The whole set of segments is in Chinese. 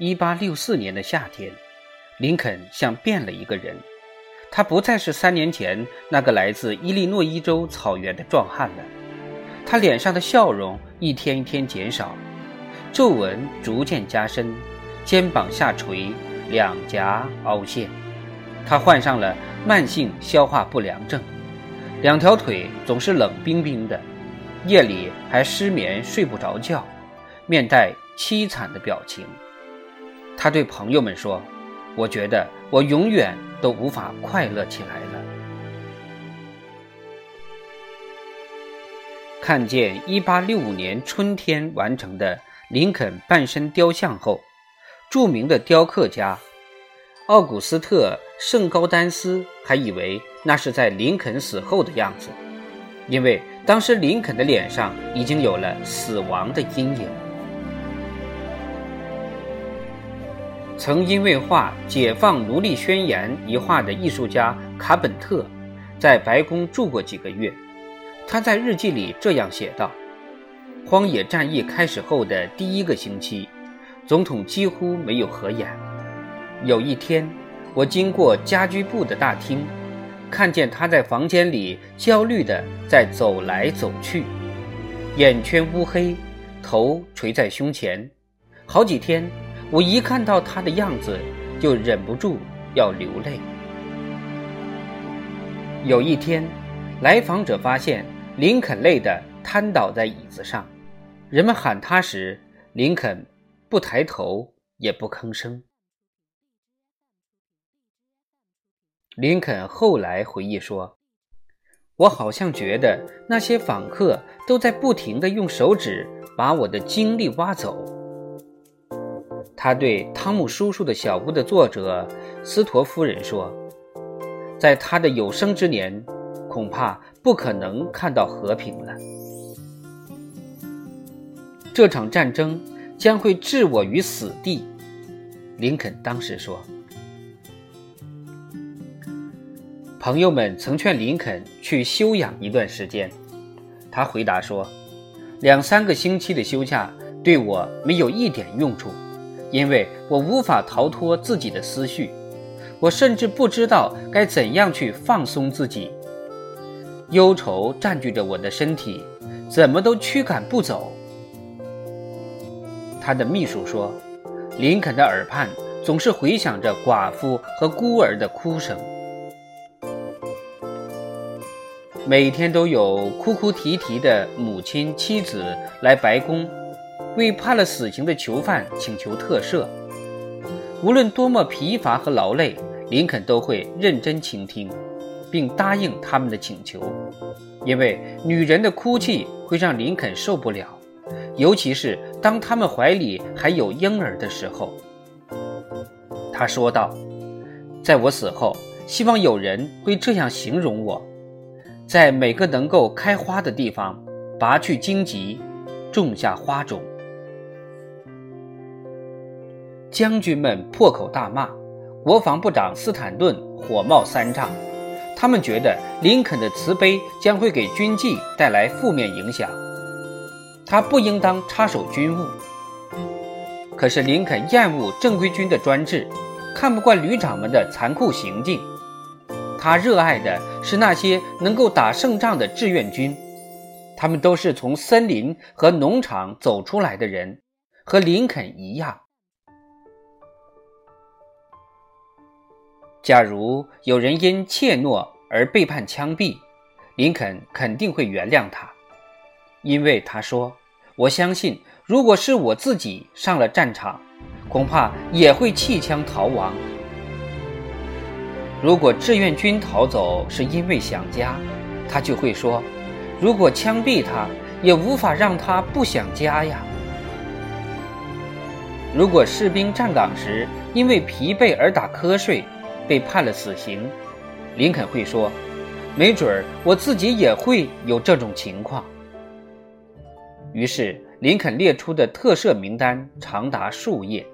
1864年的夏天，林肯像变了一个人。他不再是三年前那个来自伊利诺伊州草原的壮汉了。他脸上的笑容一天一天减少，皱纹逐渐加深，肩膀下垂，两颊凹陷。他患上了慢性消化不良症，两条腿总是冷冰冰的，夜里还失眠睡不着觉，面带凄惨的表情。他对朋友们说：“我觉得我永远都无法快乐起来了。”看见1865年春天完成的林肯半身雕像后，著名的雕刻家奥古斯特·圣高丹斯还以为那是在林肯死后的样子，因为当时林肯的脸上已经有了死亡的阴影。曾因为画《解放奴隶宣言》一画的艺术家卡本特，在白宫住过几个月。他在日记里这样写道：“荒野战役开始后的第一个星期，总统几乎没有合眼。有一天，我经过家居部的大厅，看见他在房间里焦虑地在走来走去，眼圈乌黑，头垂在胸前。好几天。”我一看到他的样子，就忍不住要流泪。有一天，来访者发现林肯累得瘫倒在椅子上，人们喊他时，林肯不抬头也不吭声。林肯后来回忆说：“我好像觉得那些访客都在不停地用手指把我的精力挖走。”他对《汤姆叔叔的小屋》的作者斯托夫人说：“在他的有生之年，恐怕不可能看到和平了。这场战争将会置我于死地。”林肯当时说。朋友们曾劝林肯去休养一段时间，他回答说：“两三个星期的休假对我没有一点用处。”因为我无法逃脱自己的思绪，我甚至不知道该怎样去放松自己。忧愁占据着我的身体，怎么都驱赶不走。他的秘书说，林肯的耳畔总是回响着寡妇和孤儿的哭声，每天都有哭哭啼啼的母亲、妻子来白宫。为判了死刑的囚犯请求特赦，无论多么疲乏和劳累，林肯都会认真倾听，并答应他们的请求，因为女人的哭泣会让林肯受不了，尤其是当他们怀里还有婴儿的时候。他说道：“在我死后，希望有人会这样形容我，在每个能够开花的地方拔去荆棘，种下花种。”将军们破口大骂，国防部长斯坦顿火冒三丈。他们觉得林肯的慈悲将会给军纪带来负面影响，他不应当插手军务。可是林肯厌恶正规军的专制，看不惯旅长们的残酷行径。他热爱的是那些能够打胜仗的志愿军，他们都是从森林和农场走出来的人，和林肯一样。假如有人因怯懦而被判枪毙，林肯肯定会原谅他，因为他说：“我相信，如果是我自己上了战场，恐怕也会弃枪逃亡。如果志愿军逃走是因为想家，他就会说：如果枪毙他，也无法让他不想家呀。如果士兵站岗时因为疲惫而打瞌睡，被判了死刑，林肯会说：“没准儿我自己也会有这种情况。”于是，林肯列出的特赦名单长达数页。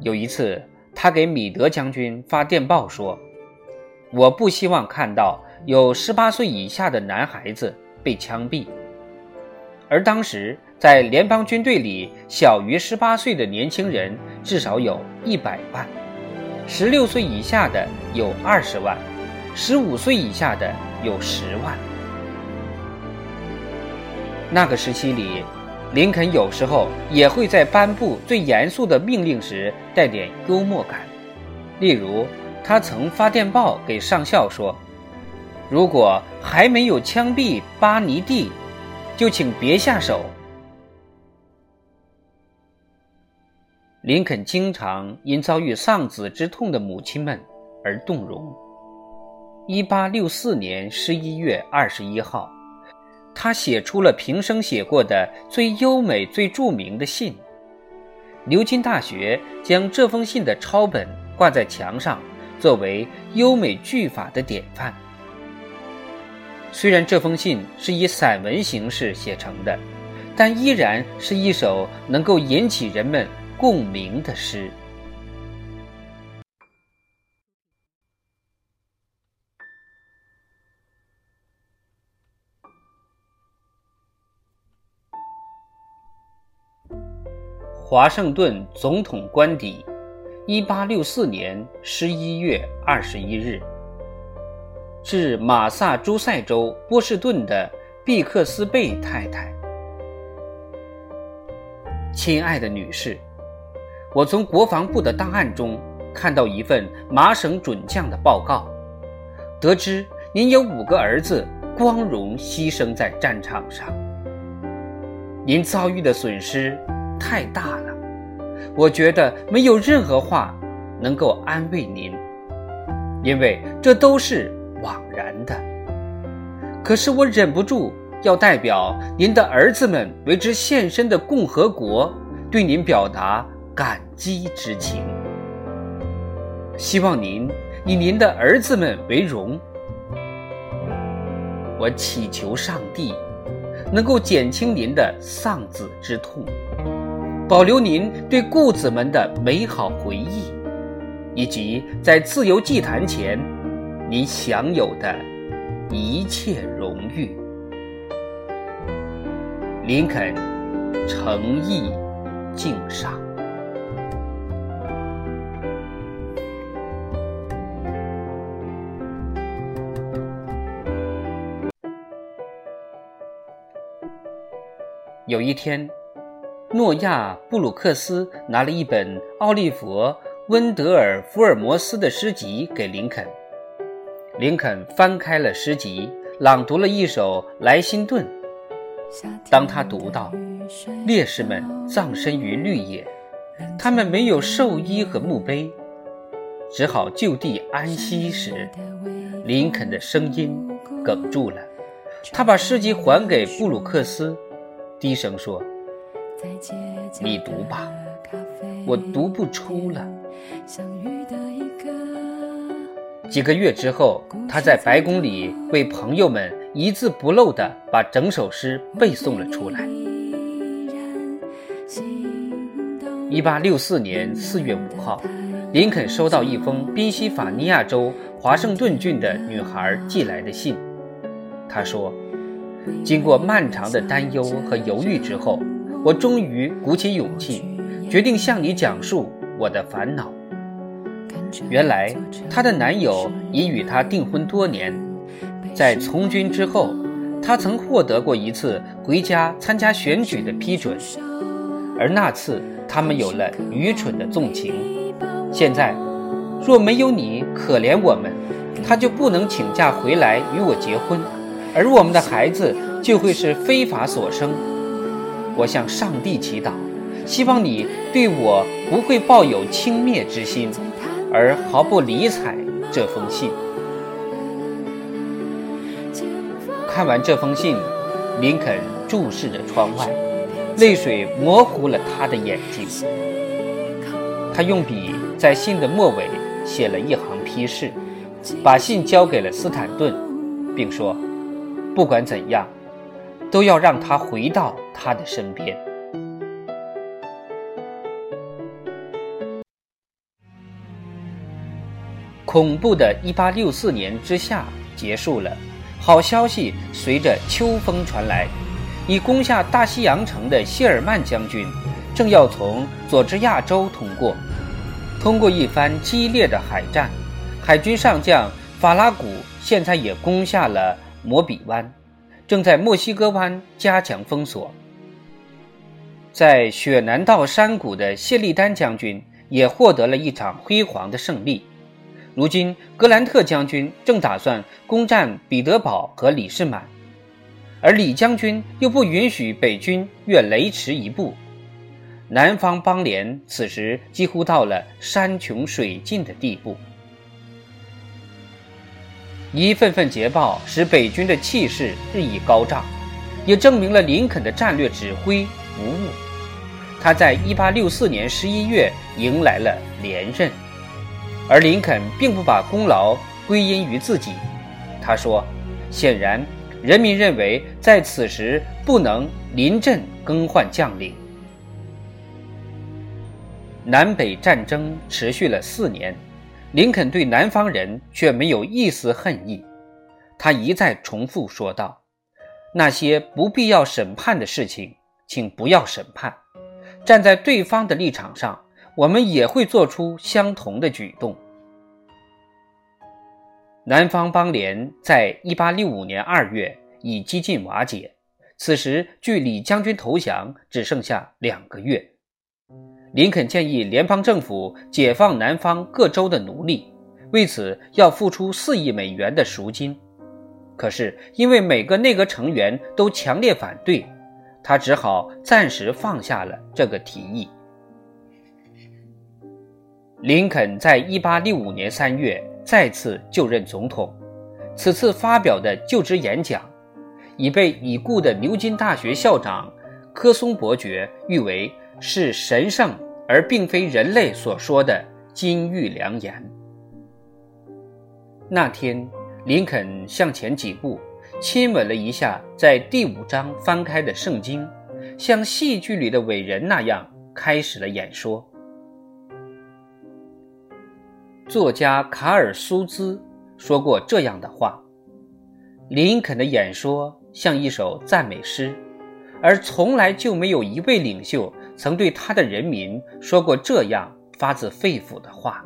有一次，他给米德将军发电报说：“我不希望看到有十八岁以下的男孩子被枪毙。”而当时在联邦军队里小于十八岁的年轻人至少有一百万，十六岁以下的有二十万，十五岁以下的有十万。那个时期里，林肯有时候也会在颁布最严肃的命令时带点幽默感，例如，他曾发电报给上校说：“如果还没有枪毙巴尼蒂，就请别下手。”林肯经常因遭遇丧子之痛的母亲们而动容。一八六四年十一月二十一号，他写出了平生写过的最优美、最著名的信。牛津大学将这封信的抄本挂在墙上，作为优美句法的典范。虽然这封信是以散文形式写成的，但依然是一首能够引起人们。共鸣的诗。华盛顿总统官邸，一八六四年十一月二十一日，致马萨诸塞州波士顿的毕克斯贝太太，亲爱的女士。我从国防部的档案中看到一份麻省准将的报告，得知您有五个儿子光荣牺牲在战场上。您遭遇的损失太大了，我觉得没有任何话能够安慰您，因为这都是枉然的。可是我忍不住要代表您的儿子们为之献身的共和国，对您表达。感激之情，希望您以您的儿子们为荣。我祈求上帝能够减轻您的丧子之痛，保留您对故子们的美好回忆，以及在自由祭坛前您享有的一切荣誉。林肯诚意敬上。有一天，诺亚·布鲁克斯拿了一本奥利弗·温德尔·福尔摩斯的诗集给林肯。林肯翻开了诗集，朗读了一首《莱辛顿》。当他读到“烈士们葬身于绿野，他们没有寿衣和墓碑，只好就地安息”时，林肯的声音哽住了。他把诗集还给布鲁克斯。低声说：“你读吧，我读不出了。”几个月之后，他在白宫里为朋友们一字不漏地把整首诗背诵了出来。一八六四年四月五号，林肯收到一封宾夕法尼亚州华盛顿郡的女孩寄来的信，她说。经过漫长的担忧和犹豫之后，我终于鼓起勇气，决定向你讲述我的烦恼。原来，她的男友已与她订婚多年，在从军之后，她曾获得过一次回家参加选举的批准，而那次他们有了愚蠢的纵情。现在，若没有你可怜我们，她就不能请假回来与我结婚。而我们的孩子就会是非法所生。我向上帝祈祷，希望你对我不会抱有轻蔑之心，而毫不理睬这封信。看完这封信，林肯注视着窗外，泪水模糊了他的眼睛。他用笔在信的末尾写了一行批示，把信交给了斯坦顿，并说。不管怎样，都要让他回到他的身边。恐怖的1864年之夏结束了，好消息随着秋风传来，已攻下大西洋城的谢尔曼将军，正要从佐治亚州通过。通过一番激烈的海战，海军上将法拉古现在也攻下了摩比湾，正在墨西哥湾加强封锁。在雪南道山谷的谢利丹将军也获得了一场辉煌的胜利。如今，格兰特将军正打算攻占彼得堡和李士满，而李将军又不允许北军越雷池一步。南方邦联此时几乎到了山穷水尽的地步。一份份捷报使北军的气势日益高涨，也证明了林肯的战略指挥无误。他在1864年11月迎来了连任。而林肯并不把功劳归因于自己，他说：“显然，人民认为在此时不能临阵更换将领。”南北战争持续了四年，林肯对南方人却没有一丝恨意。他一再重复说道：“那些不必要审判的事情，请不要审判。站在对方的立场上。”我们也会做出相同的举动。南方邦联在1865年2月已几近瓦解，此时距李将军投降只剩下两个月。林肯建议联邦政府解放南方各州的奴隶，为此要付出四亿美元的赎金。可是因为每个内阁成员都强烈反对，他只好暂时放下了这个提议。林肯在1865年3月再次就任总统，此次发表的就职演讲，已被已故的牛津大学校长科松伯爵誉为是神圣而并非人类所说的金玉良言。那天，林肯向前几步，亲吻了一下在第五章翻开的圣经，像戏剧里的伟人那样开始了演说。作家卡尔苏兹说过这样的话：“林肯的演说像一首赞美诗，而从来就没有一位领袖曾对他的人民说过这样发自肺腑的话。”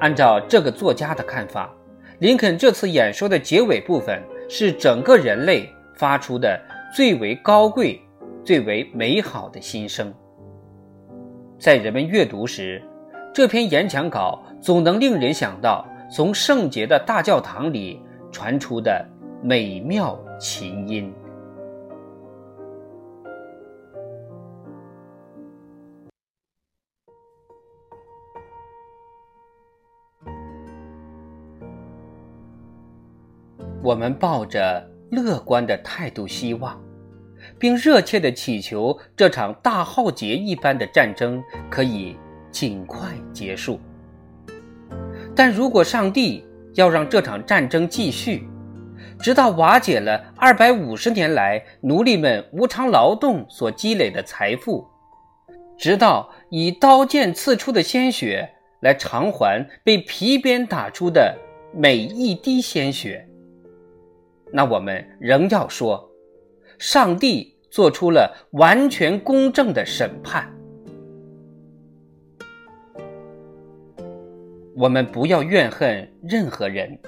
按照这个作家的看法，林肯这次演说的结尾部分是整个人类发出的最为高贵、最为美好的心声。在人们阅读时，这篇演讲稿总能令人想到从圣洁的大教堂里传出的美妙琴音。我们抱着乐观的态度，希望，并热切的祈求这场大浩劫一般的战争可以。尽快结束。但如果上帝要让这场战争继续，直到瓦解了二百五十年来奴隶们无偿劳动所积累的财富，直到以刀剑刺出的鲜血来偿还被皮鞭打出的每一滴鲜血，那我们仍要说，上帝做出了完全公正的审判。我们不要怨恨任何人，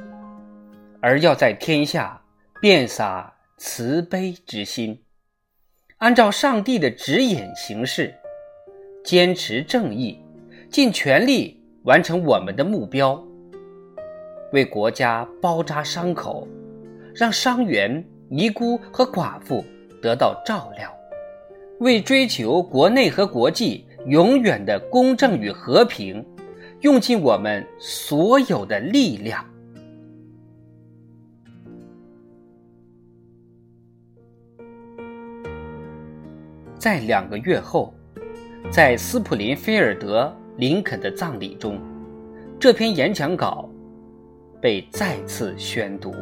而要在天下遍洒慈悲之心，按照上帝的指引行事，坚持正义，尽全力完成我们的目标，为国家包扎伤口，让伤员、尼姑和寡妇得到照料，为追求国内和国际永远的公正与和平。用尽我们所有的力量。在两个月后，在斯普林菲尔德·林肯的葬礼中，这篇演讲稿被再次宣读。